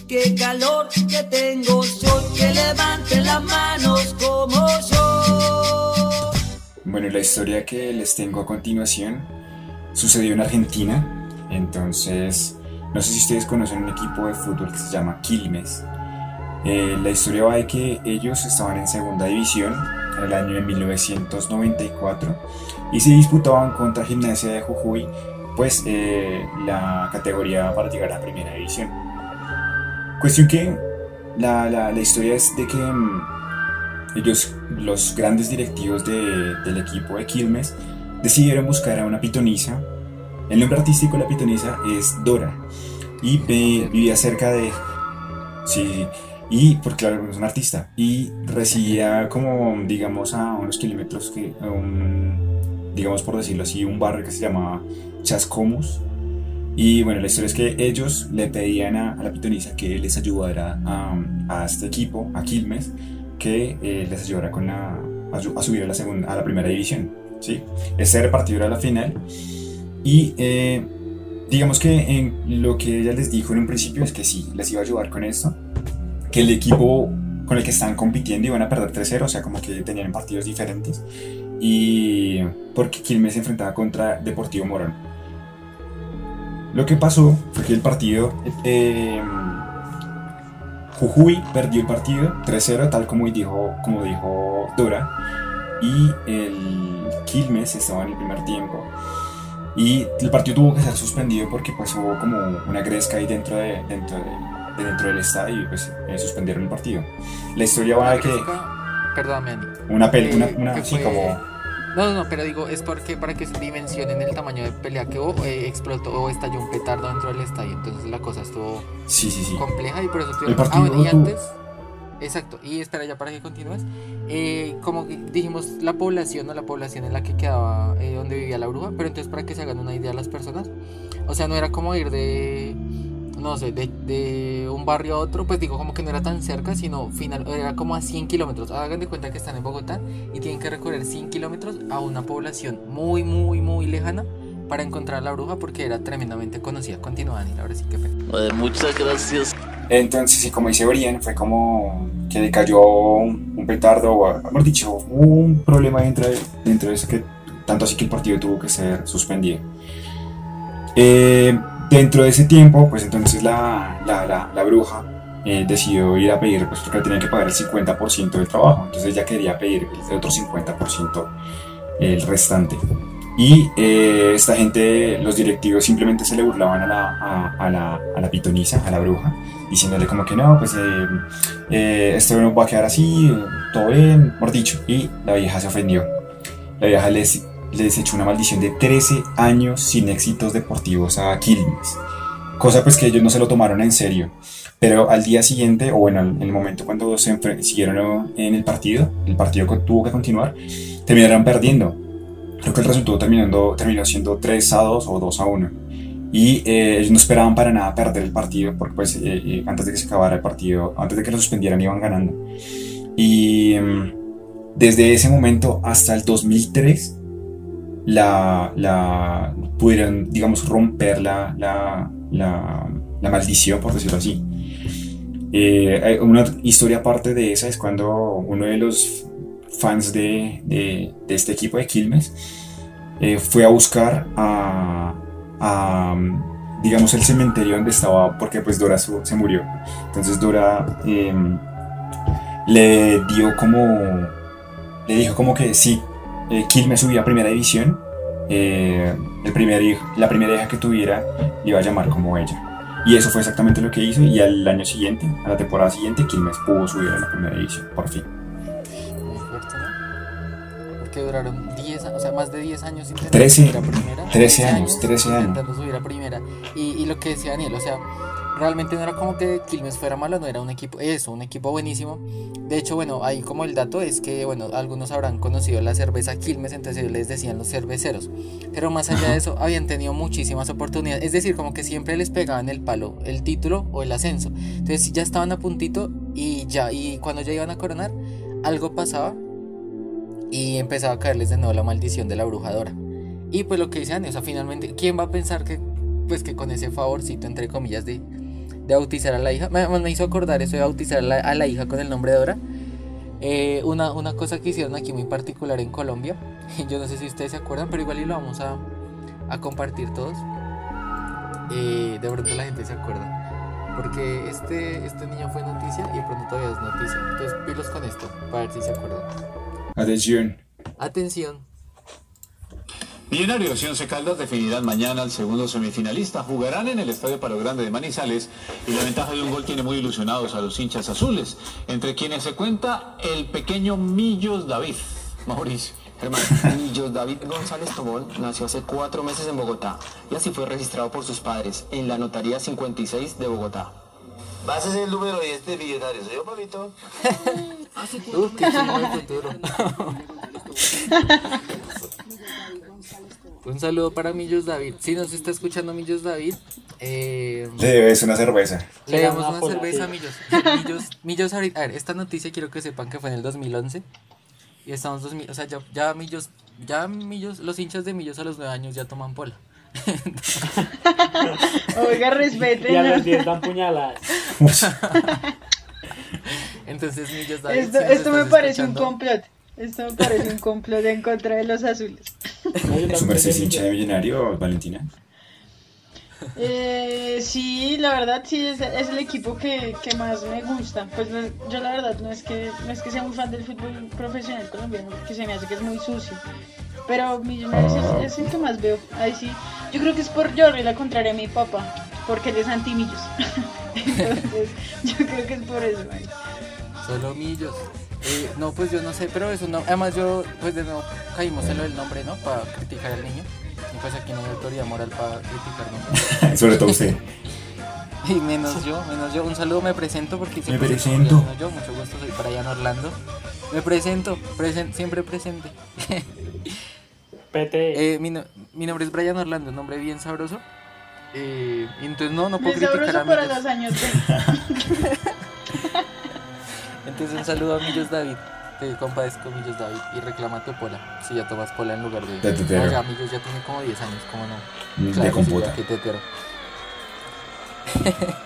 ¡Qué calor que tengo yo! Que levanten las manos como yo. Bueno, la historia que les tengo a continuación sucedió en Argentina. Entonces, no sé si ustedes conocen un equipo de fútbol que se llama Quilmes. Eh, la historia va de que ellos estaban en segunda división en el año de 1994 y se disputaban contra Gimnasia de Jujuy, pues eh, la categoría para llegar a primera división. Cuestión que la, la- la historia es de que mm, ellos, los grandes directivos de- del equipo de Quilmes, decidieron buscar a una pitonisa. El nombre artístico de la pitonisa es Dora y vivía cerca de... Sí, y porque claro, es un artista y residía como, digamos, a unos kilómetros que, digamos por decirlo así, un barrio que se llamaba Chascomús. Y bueno, la historia es que ellos le pedían a, a la pitonisa que les ayudara a, a este equipo, a Quilmes, que eh, les ayudara con la, a, su- a subir a la, segunda, a la primera división. ¿sí? Ese partido era la final. Y eh, digamos que en lo que ella les dijo en un principio es que sí, les iba a ayudar con esto. Que el equipo con el que estaban compitiendo iban a perder 3-0, o sea, como que tenían partidos diferentes. Y porque Quilmes se enfrentaba contra Deportivo Morón. Lo que pasó fue que el partido. eh, Jujuy perdió el partido 3-0, tal como dijo, como dijo Dora. Y el Quilmes estaba en el primer tiempo. Y el partido tuvo que ser suspendido porque pues hubo como una gresca ahí dentro, de, dentro, de, de dentro del estadio y pues eh, suspendieron el partido. La historia va de que Perdóname, Ani. una película, Eh, una, sí, fue- como... No, no, no, pero digo, es porque para que se dimensionen el tamaño de pelea que hubo, eh, explotó o estalló un petardo dentro del estadio. Entonces la cosa estuvo Sí, sí, sí. compleja y por eso tuvieron. Ah, bueno, y antes. Exacto, y espera ya para que continúes. Eh, como dijimos, la población, ¿no? La población en la que quedaba, eh, donde vivía la bruja. Pero entonces, para que se hagan una idea las personas, o sea, no era como ir de, no sé, de, de un barrio a otro, pues digo, como que no era tan cerca, sino final, era como a 100 kilómetros. Hagan de cuenta que están en Bogotá y tienen que recorrer 100 kilómetros a una población muy, muy, muy lejana para encontrar a la bruja porque era tremendamente conocida. Continúa, Daniel, ahora sí que fe. Eh, muchas gracias. Entonces, sí, como dice Brian, fue como que le cayó un, un petardo, o mejor dicho, un problema dentro de, dentro de eso que tanto así que el partido tuvo que ser suspendido. Eh, dentro de ese tiempo, pues entonces la, la, la, la bruja eh, decidió ir a pedir, pues porque le tenían que pagar el 50% del trabajo, entonces ella quería pedir el otro 50%, el restante. Y eh, esta gente, los directivos simplemente se le burlaban a la, a, a la, a la pitonisa, a la bruja, diciéndole como que no, pues eh, eh, esto no va a quedar así, todo bien, por dicho. Y la vieja se ofendió. La vieja les, les echó una maldición de 13 años sin éxitos deportivos a Quilmes. Cosa pues que ellos no se lo tomaron en serio. Pero al día siguiente, o bueno, en el momento cuando se siguieron en el partido, el partido tuvo que continuar, terminaron perdiendo. Creo que el resultado terminando, terminó siendo 3 a 2 o 2 a 1. Y eh, ellos no esperaban para nada perder el partido, porque pues eh, eh, antes de que se acabara el partido, antes de que lo suspendieran, iban ganando. Y mm, desde ese momento hasta el 2003, la, la pudieron, digamos, romper la, la, la, maldición, por decirlo así. Eh, una historia aparte de esa es cuando uno de los fans de, de, este equipo de Quilmes eh, fue a buscar a, digamos, el cementerio donde estaba, porque pues Dora se murió. Entonces Dora eh, le dio como, le dijo como que sí, eh, subía a primera división, eh, el primer hijo, la primera hija que tuviera le iba a llamar como ella. Y eso fue exactamente lo que hizo y al año siguiente, a la temporada siguiente, Quilmes pudo subir a la primera división, por fin. Muy fuerte, ¿no? Porque duraron 10, a- o sea, más de 10 años intentando 13, subir a primera. 13 años, 13 años. Intentando subir a primera. Y, y lo que decía Daniel, o sea, realmente no era como que Quilmes fuera malo, no era un equipo, eso, un equipo buenísimo. De hecho, bueno, ahí como el dato es que, bueno, algunos habrán conocido la cerveza Quilmes, entonces ellos les decían los cerveceros. Pero más allá de eso, habían tenido muchísimas oportunidades. Es decir, como que siempre les pegaban el palo, el título o el ascenso. Entonces ya estaban a puntito y ya, y cuando ya iban a coronar, algo pasaba y empezaba a caerles de nuevo la maldición de la brujadora. Y pues lo que decían, o sea, finalmente, ¿quién va a pensar que, pues que con ese favorcito, entre comillas, de, de bautizar a la hija, me, me hizo acordar eso de bautizar a la, a la hija con el nombre de Dora? Eh, una, una cosa que hicieron aquí muy particular en Colombia, yo no sé si ustedes se acuerdan, pero igual y lo vamos a, a compartir todos. Eh, de pronto la gente se acuerda. Porque este, este niño fue noticia y de pronto todavía es noticia. Entonces, pilos con esto, para ver si se acuerdan. Atención. Atención. Millonarios y Once Caldas definirán mañana al segundo semifinalista. Jugarán en el Estadio Palo Grande de Manizales y la ventaja de un gol tiene muy ilusionados a los hinchas azules, entre quienes se cuenta el pequeño Millos David. Mauricio. Hermano, Millos David González Tobón nació hace cuatro meses en Bogotá y así fue registrado por sus padres en la Notaría 56 de Bogotá. Vas a ser el número 10 de Millonarios, ¿yo, papito? Uf, qué futuro. Un saludo para Millos David. Si nos está escuchando Millos David, eh, Le debes una cerveza. le damos una cerveza a. Millos. Millos, Millos ahorita, a ver, esta noticia quiero que sepan que fue en el 2011. Y estamos 2000, o sea, ya, ya Millos, ya Millos, los hinchas de Millos a los 9 años ya toman pola. Oiga, respeten. Y a los 10 dan puñaladas. Entonces Millos David. Esto, si esto me parece un complot. Esto me parece un complot en contra de los azules. ¿Su merced es hincha de millonario, Valentina? Eh, sí, la verdad sí es, es el equipo que, que más me gusta. Pues no- yo la verdad no es que no es que sea muy fan del fútbol profesional colombiano, porque se me hace que es muy sucio. Pero Millonarios Ah. es, es el que más veo. Ahí sí. Yo creo que es por llevarle la contraria a mi papá, porque él es antimillos. Entonces, yo creo que es por eso. man. Solo Millos. Eh, no, pues yo no sé, pero eso no. Además, yo, pues de nuevo, caímos en lo del nombre, ¿no? Para criticar al niño. Y pues aquí no hay autoridad moral para criticar nombres. Sobre todo usted. Y menos yo, menos yo. Un saludo, me presento porque siempre soy presento. Yo, mucho gusto, soy Brian Orlando. Me presento, presen- siempre presente. PT. Eh, mi, no- mi nombre es Brian Orlando, un nombre bien sabroso. Eh, y entonces no, no puedo Bien criticar a sabroso para los años 20. Entonces un saludo a Millos David. Te compadezco Millos David y reclama tu pola. Si ya tomas pola en lugar de. De tetero. No, ya Millos ya tiene como 10 años, ¿cómo no? De Claro, compota. Sí, ya, qué tetero.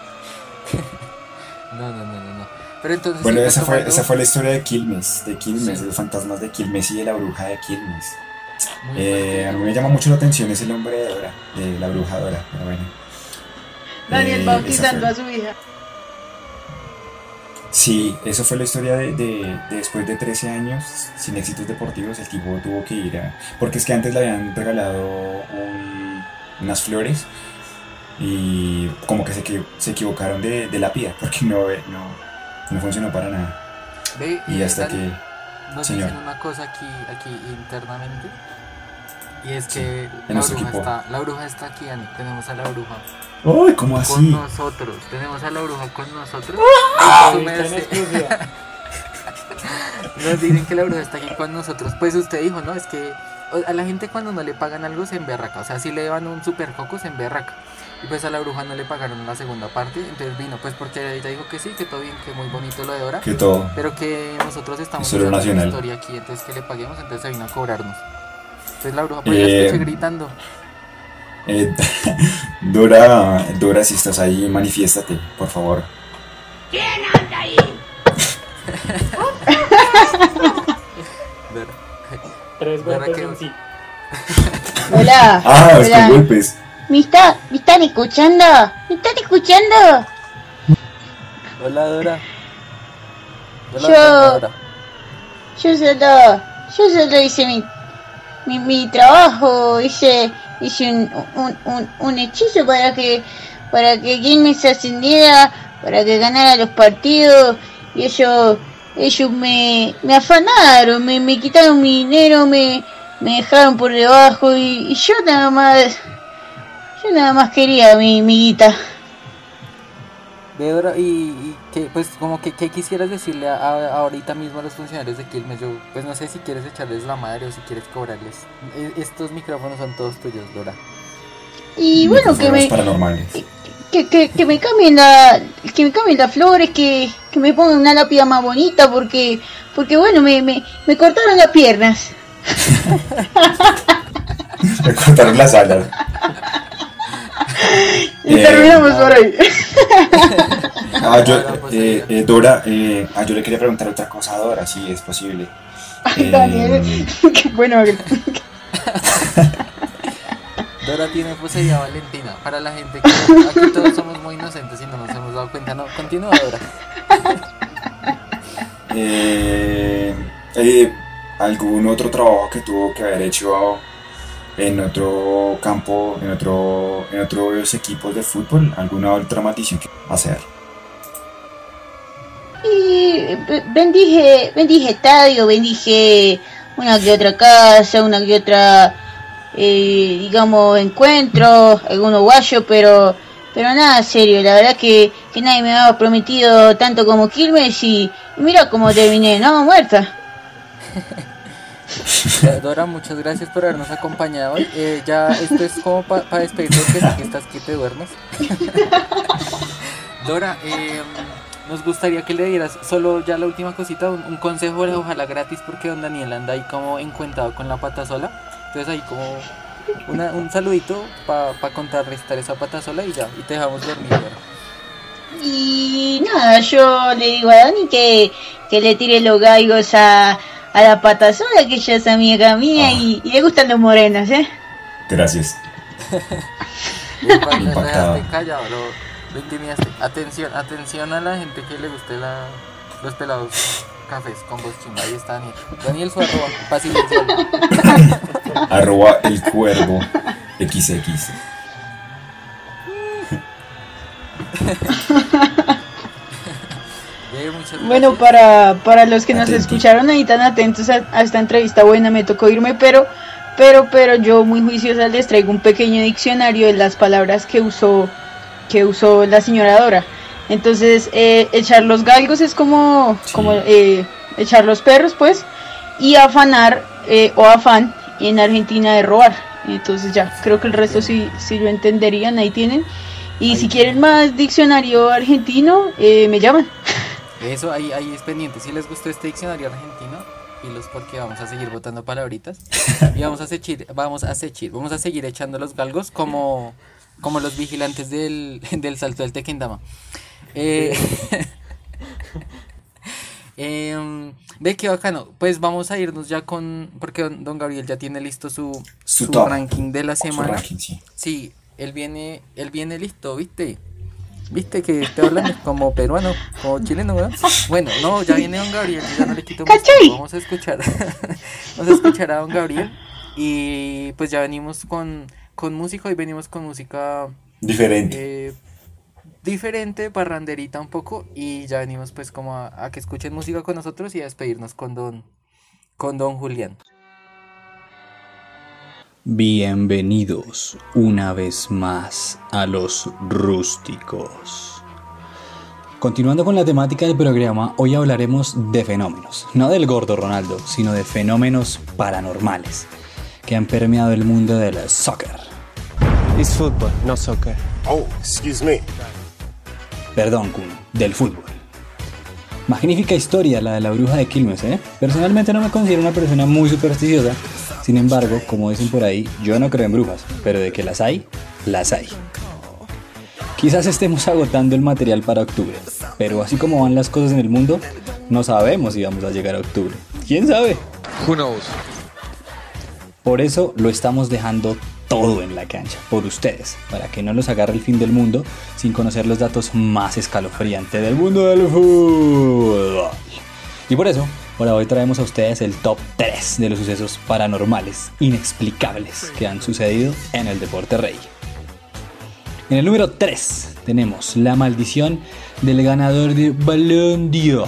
no, no, no, no, no. Pero entonces. Bueno, sí, esa fue, esa fue la historia de Quilmes, de Quilmes, Sí. de los fantasmas de Quilmes y de la bruja de Quilmes. Eh, a mí me llama mucho la atención ese nombre de Dora, de la bruja Dora, pero bueno. Daniel Eh, bautizando a su hija. Sí, eso fue la historia de, de- de después de 13 años sin éxitos deportivos, el tipo tuvo que ir a... Porque es que antes le habían regalado un- unas flores y como que se, se equivocaron de, de lápida, porque no, no, no funcionó para nada. Ve, Y hasta que... Nos señor. dicen una cosa aquí, aquí internamente. Y es que en la bruja, está, la bruja está aquí, Ani. Tenemos a la bruja ¡Ay, cómo con así! nosotros. Tenemos a la bruja con nosotros. Ah, en. Nos dicen que la bruja está aquí con nosotros. Pues usted dijo, ¿no? Es que a la gente cuando no le pagan algo se emberraca. O sea, si le dan un super coco se emberraca. Y pues a la bruja no le pagaron la segunda parte. Entonces vino, pues porque ella dijo que sí, que todo bien, que muy bonito lo de Dora. Que todo. Pero que nosotros estamos nacional. la historia aquí, entonces que le paguemos, entonces se vino a cobrarnos. Entonces la bruja ahí la Eh, escuché gritando. Eh, Dora, Dora, si estás ahí, manifiéstate, por favor. Dora. Tres ¿Verdad golpes en sí. Hola. Ah, es con golpes. ¿Me, está, ¿Me están escuchando? ¿Me están escuchando? Hola Dora. Hola Yo- Dora. Yo solo, yo solo hice mi, mi, mi trabajo, hice, hice un, un, un, un hechizo para que, para que Quilmes ascendiera, para que ganara los partidos, y ellos, ellos me, me afanaron, me, me quitaron mi dinero, me, me dejaron por debajo, y, yo nada más, yo nada más quería mi, mi guita. Y que, pues, como que, ¿qué quisieras decirle a, a- ahorita mismo a los funcionarios de Quilmes? Yo, pues, no sé si quieres echarles la madre o si quieres cobrarles. E- Estos micrófonos son todos tuyos, Dora. Y bueno, que me, que, que, que me cambien la, que me cambien las flores, que, que me pongan una lápida más bonita, porque, porque bueno, me, me, me cortaron las piernas. Me cortaron las alas. Y Eh, terminamos por ahí. Ah, yo, eh, eh, Dora, eh, ah, yo le quería preguntar otra cosa a Dora, si es posible. Ay, Eh, Daniel, qué bueno. Dora tiene poseída Valentina. Para la gente que aquí todos somos muy inocentes y no nos hemos dado cuenta. No, continúa, Dora. eh, eh, ¿Algún otro trabajo que tuvo que haber hecho en otro campo, en, otro, en otros equipos de fútbol? ¿Alguna otra maldición que hacer? Y be- bendije, bendije estadio, bendije una que otra casa, una que otra, eh, digamos, encuentro, algunos guayos, pero, pero nada serio. La verdad que, que nadie me había prometido tanto como Quilmes y, y mira cómo terminé, ¿no? Muerta. Dora, muchas gracias por habernos acompañado. Eh, ya esto es como para sé que estás que te duermes. Dora, eh, nos gustaría que le dieras solo ya la última cosita, un, un consejo, ojalá gratis, porque don Daniel anda ahí como encuentado con la pata sola. Entonces ahí como una- un saludito para contrarrestar esa pata sola y ya, y te dejamos dormir, Dora. Y nada, yo le digo a Dani que, que le tire los galgos a, a la pata sola, que ella es amiga mía y, y le gustan los morenos, ¿eh? Gracias. Impactado. dejaste callado, lo, lo intimidaste. Atención, atención a la gente que le guste la, los pelados cafés con voz chimba. Ahí está Daniel. Daniel su arroba, fácil Arroba el cuervo XX. Bueno, para, para los que nos escucharon ahí tan atentos a, a esta entrevista buena, me tocó irme, pero, pero, pero yo muy juiciosa les traigo un pequeño diccionario de las palabras que usó, que usó la señora Dora. Entonces, eh, echar los galgos es como, como eh, echar los perros, pues, y afanar eh, o afán en Argentina de robar. Entonces ya, creo que el resto sí, sí lo entenderían, ahí tienen. Y si quieren más diccionario argentino, eh, me llaman. Eso ahí, ahí es pendiente. Si les gustó este diccionario argentino, y los porque vamos a seguir botando palabritas. y vamos a seguir, vamos a seguir, vamos a seguir echando los galgos como, como los vigilantes del, del salto del Tequendama. Eh, em, ve qué bacano. Pues vamos a irnos ya con. Porque don, Gabriel ya tiene listo su, Su ranking de la semana. ranking, sí. Sí, él viene, él viene listo, ¿viste? ¿Viste que estoy hablando como peruano, como chileno, ¿verdad? Bueno, no, ya viene don Gabriel, ya no le quito más tiempo. Vamos a escuchar. Vamos a escuchar a don Gabriel. Y pues ya venimos con, con música y venimos con música Diferente. eh, diferente, parranderita un poco. Y ya venimos pues como a, a que escuchen música con nosotros y a despedirnos con don, con don Julián. Bienvenidos una vez más a los rústicos. Continuando con la temática del programa, hoy hablaremos de fenómenos, no del gordo Ronaldo, sino de fenómenos paranormales que han permeado el mundo del soccer. It's football, no soccer. Oh, excuse me. Perdón, Kun, del fútbol. Magnífica historia la de la bruja de Quilmes, ¿eh? Personalmente no me considero una persona muy supersticiosa, sin embargo, como dicen por ahí, yo no creo en brujas, pero de que las hay, las hay. Quizás estemos agotando el material para octubre, pero así como van las cosas en el mundo, no sabemos si vamos a llegar a octubre. ¿Quién sabe? Who knows? Por eso lo estamos dejando todo en la cancha, por ustedes, para que no los agarre el fin del mundo sin conocer los datos más escalofriantes del mundo del fútbol. Y por eso, por hoy traemos a ustedes el top 3 de los sucesos paranormales, inexplicables que han sucedido en el deporte rey. En el número 3 tenemos la maldición del ganador de Ballon d'Or.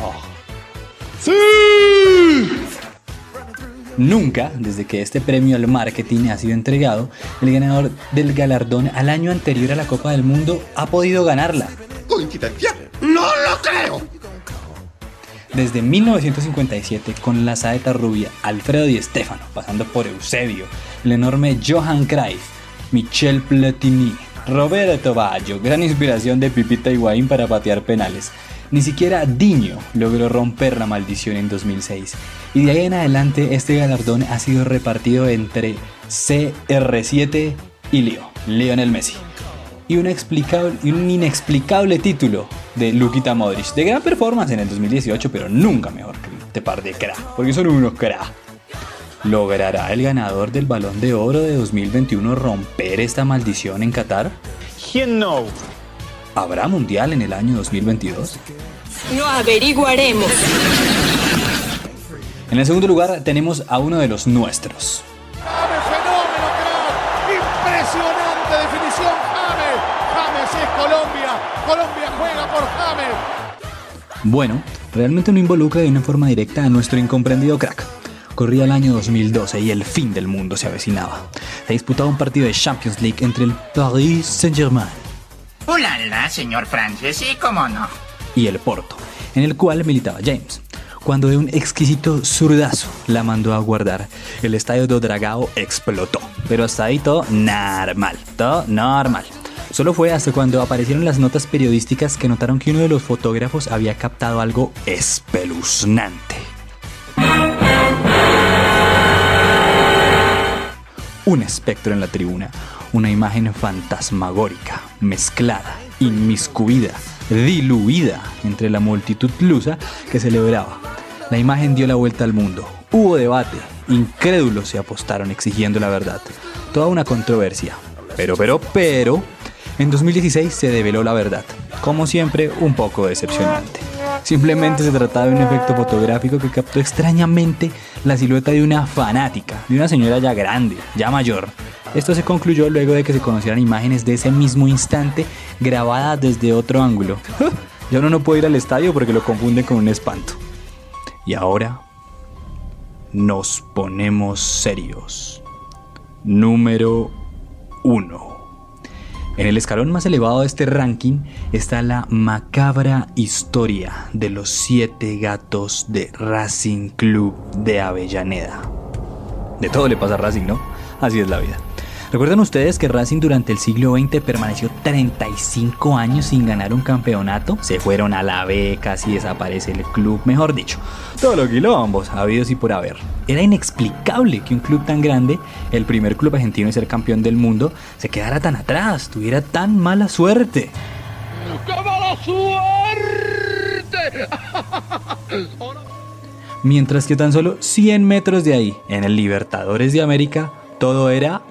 Nunca, desde que este premio al marketing ha sido entregado, el ganador del galardón al año anterior a la Copa del Mundo ha podido ganarla. coincidencia? ¡No lo creo! Desde 1957, con la saeta rubia Alfredo Di Stefano, pasando por Eusebio, el enorme Johan Cruyff, Michel Platini, Roberto Baggio, gran inspiración de Pipita Higuaín para patear penales. Ni siquiera Diño logró romper la maldición en 2006. Y de ahí en adelante este galardón ha sido repartido entre CR7 y Leo, Lionel Messi. Y un, explicable, y un inexplicable título de Lukita Modric, de gran performance en el 2018, pero nunca mejor que este par de cra, porque son unos cra. ¿Logrará el ganador del Balón de Oro de 2021 romper esta maldición en Qatar? ¿Quién no? ¿Habrá Mundial en el año 2022? Lo averiguaremos. En el segundo lugar tenemos a uno de los nuestros. Bueno, realmente no involucra de una forma directa a nuestro incomprendido crack. Corría el año 2012 y el fin del mundo se avecinaba. Se disputaba un partido de Champions League entre el Paris Saint-Germain Hola, señor Francis, sí, cómo no. y el Porto, en el cual militaba James. Cuando de un exquisito zurdazo la mandó a guardar, el estadio do Dragao explotó. Pero hasta ahí todo normal, todo normal. Solo fue hasta cuando aparecieron las notas periodísticas que notaron que uno de los fotógrafos había captado algo espeluznante. Un espectro en la tribuna, una imagen fantasmagórica, mezclada, inmiscuida, diluida entre la multitud lusa que celebraba. La imagen dio la vuelta al mundo. Hubo debate, incrédulos se apostaron exigiendo la verdad. Toda una controversia. Pero, pero, pero, en 2016 se develó la verdad. Como siempre, un poco decepcionante. Simplemente se trataba de un efecto fotográfico que captó extrañamente la silueta de una fanática, de una señora ya grande, ya mayor. Esto se concluyó luego de que se conocieran imágenes de ese mismo instante grabadas desde otro ángulo. Ya uno no puede ir al estadio porque lo confunden con un espanto. Y ahora nos ponemos serios. Número 1. En el escalón más elevado de este ranking está la macabra historia de los siete gatos de Racing Club de Avellaneda. De todo le pasa a Racing, ¿no? Así es la vida. ¿Recuerdan ustedes que Racing durante el siglo XX permaneció 35 años sin ganar un campeonato? Se fueron a la B, casi desaparece el club, mejor dicho, todo lo quilombos habidos y por haber. Era inexplicable que un club tan grande, el primer club argentino en ser campeón del mundo, se quedara tan atrás, tuviera tan mala suerte. ¡Qué mala suerte! Mientras que tan solo 100 metros de ahí, en el Libertadores de América, todo era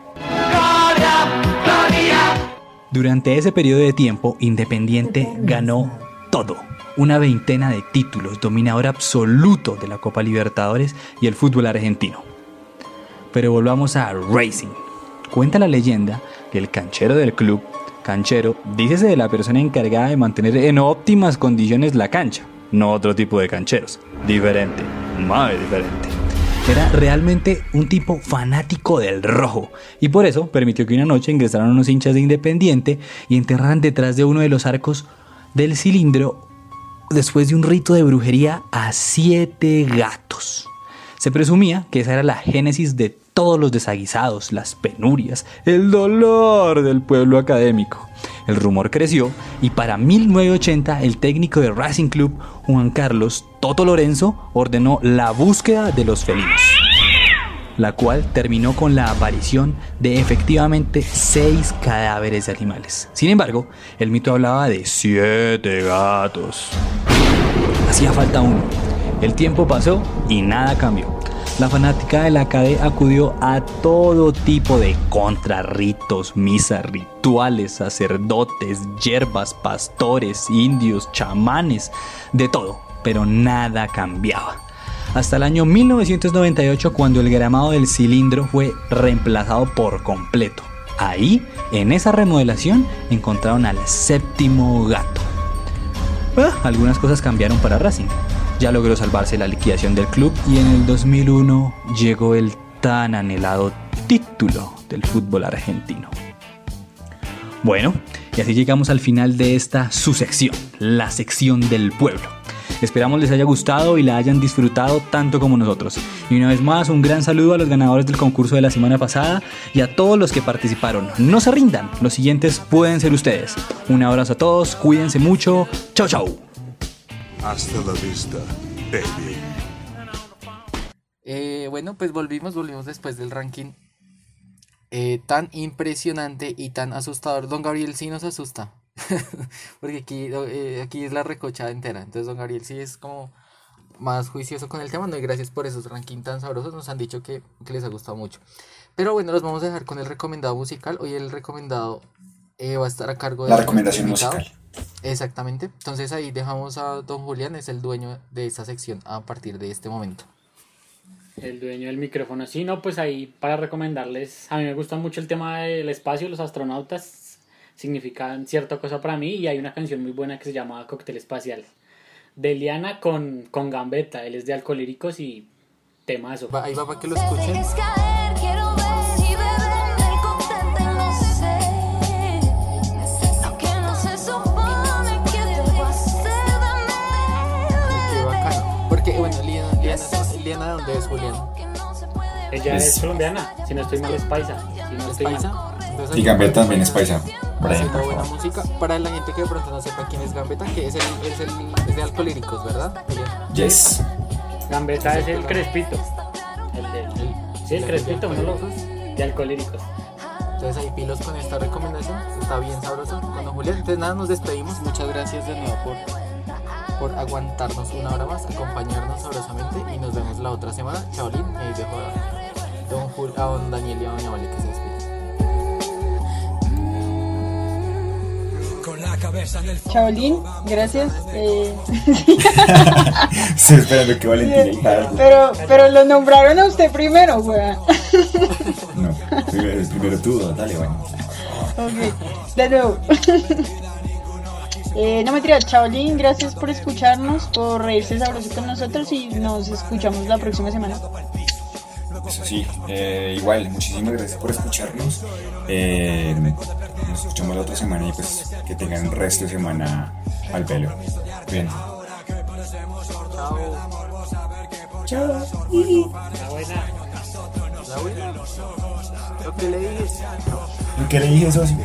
Durante ese periodo de tiempo, Independiente ganó todo. Una veintena de títulos, dominador absoluto de la Copa Libertadores y el fútbol argentino. Pero volvamos a Racing. Cuenta la leyenda que el canchero del club, canchero, dícese de la persona encargada de mantener en óptimas condiciones la cancha, no otro tipo de cancheros. Diferente, muy diferente. Era realmente un tipo fanático del rojo y por eso permitió que una noche ingresaran unos hinchas de Independiente y enterraran detrás de uno de los arcos del cilindro después de un rito de brujería a siete gatos. Se presumía que esa era la génesis de todos los desaguisados, las penurias, el dolor del pueblo académico. El rumor creció y para 1980 el técnico de Racing Club, Juan Carlos Toto Lorenzo, ordenó la búsqueda de los felinos, la cual terminó con la aparición de efectivamente seis cadáveres de animales. Sin embargo, el mito hablaba de siete gatos. Hacía falta uno. El tiempo pasó y nada cambió. La fanática de la KD acudió a todo tipo de contrarritos, misas, rituales, sacerdotes, hierbas, pastores, indios, chamanes, de todo, pero nada cambiaba. Hasta el año 1998 cuando el gramado del cilindro fue reemplazado por completo. Ahí, en esa remodelación, encontraron al séptimo gato. Ah, algunas cosas cambiaron para Racing. Ya logró salvarse la liquidación del club y en el 2001 llegó el tan anhelado título del fútbol argentino. Bueno, Y así llegamos al final de esta su sección, la sección del pueblo. Esperamos les haya gustado y la hayan disfrutado tanto como nosotros. Y una vez más, un gran saludo a los ganadores del concurso de la semana pasada y a todos los que participaron. No se rindan, los siguientes pueden ser ustedes. Un abrazo a todos, cuídense mucho. Chau, chau. Hasta la vista, baby. Eh, bueno, pues volvimos, volvimos después del ranking eh, tan impresionante y tan asustador. Don Gabriel sí nos asusta. Porque aquí, eh, aquí es la recocha entera. Entonces, don Gabriel sí es como más juicioso con el tema. No, y gracias por esos rankings tan sabrosos. Nos han dicho que les ha gustado mucho. Pero bueno, los vamos a dejar con el recomendado musical. Hoy el recomendado eh, va a estar a cargo de La recomendación musical. Exactamente. Entonces ahí dejamos a don Julián, es el dueño de esta sección a partir de este momento. El dueño del micrófono. Sí, no, pues ahí para recomendarles, a mí me gusta mucho el tema del espacio, los astronautas significan cierta cosa para mí y hay una canción muy buena que se llama Cóctel Espacial. De Liana con, con Gambetta, él es de Alcolíricos y temazo. ahí va para que lo escuchen. Liana ¿de dónde es Julián? Ella es, Es- colombiana, si no estoy mal es paisa. Si no estoy paisa? mal. Entonces, Y Gambetta también es paisa. Brian, por buena favor. música. Para la gente que de pronto no sepa quién es Gambetta, que es el, es el es de Alcolíricos, ¿verdad? Julián? Yes. Gambetta es el crespito. El de, sí, el de crespito, uno lo Alcolíricos. de Alcolíricos. Entonces ahí pilos con esta recomendación, está bien sabroso con don Julián. Entonces nada, nos despedimos. Muchas gracias de nuevo por, por aguantarnos una hora más, acompañarnos sabrosamente y nos vemos la otra semana. Chaolín, y ahí dejo a don, Jul, a don Daniel y a doña Vale que se despiden. Chaolín, gracias. eh, Estoy esperando que Valentina pero, pero lo nombraron a usted primero, weón. No, primero, primero tú, dale, bueno. Ok, de nuevo. Eh, no me tiras, Chaolín, gracias por escucharnos, por reírse sabroso con nosotros y nos escuchamos la próxima semana. Eso sí, eh, igual, muchísimas gracias por escucharnos. Eh, nos escuchamos la otra semana y pues que tengan el resto de semana al pelo. Bien. Chao. La buena. La buena. Lo que le dije. ¿Qué le dije, socio?